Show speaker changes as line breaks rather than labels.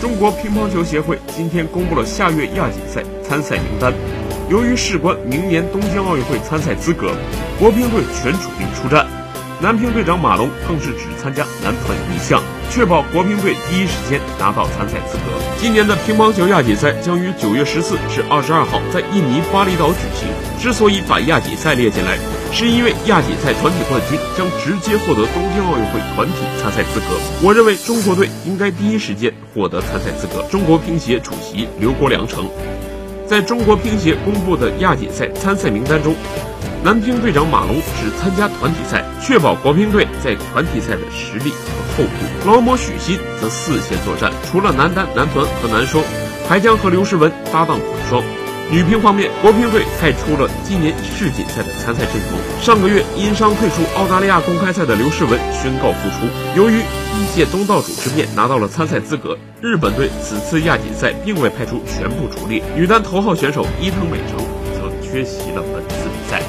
中国乒乓球协会今天公布了下月亚锦赛参赛名单。由于事关明年东京奥运会参赛资格，国乒队全主力出战。男乒队长马龙更是只参加男团一项，确保国乒队第一时间拿到参赛资格。今年的乒乓球亚锦赛将于九月十四至二十二号在印尼巴厘岛举行。之所以把亚锦赛列进来，是因为亚锦赛团体冠军将直接获得东京奥运会团体参赛资格。我认为中国队应该第一时间获得参赛资格。中国乒协主席刘国梁称，在中国乒协公布的亚锦赛参赛名单中。男乒队长马龙只参加团体赛，确保国乒队在团体赛的实力和厚度。劳模许昕则四线作战，除了男单、男团和男双，还将和刘诗雯搭档混双。女乒方面，国乒队派出了今年世锦赛的参赛阵容。上个月因伤退出澳大利亚公开赛的刘诗雯宣告复出。由于以借东道主之便拿到了参赛资格，日本队此次亚锦赛并未派出全部主力。女单头号选手伊藤美诚则缺席了本次比赛。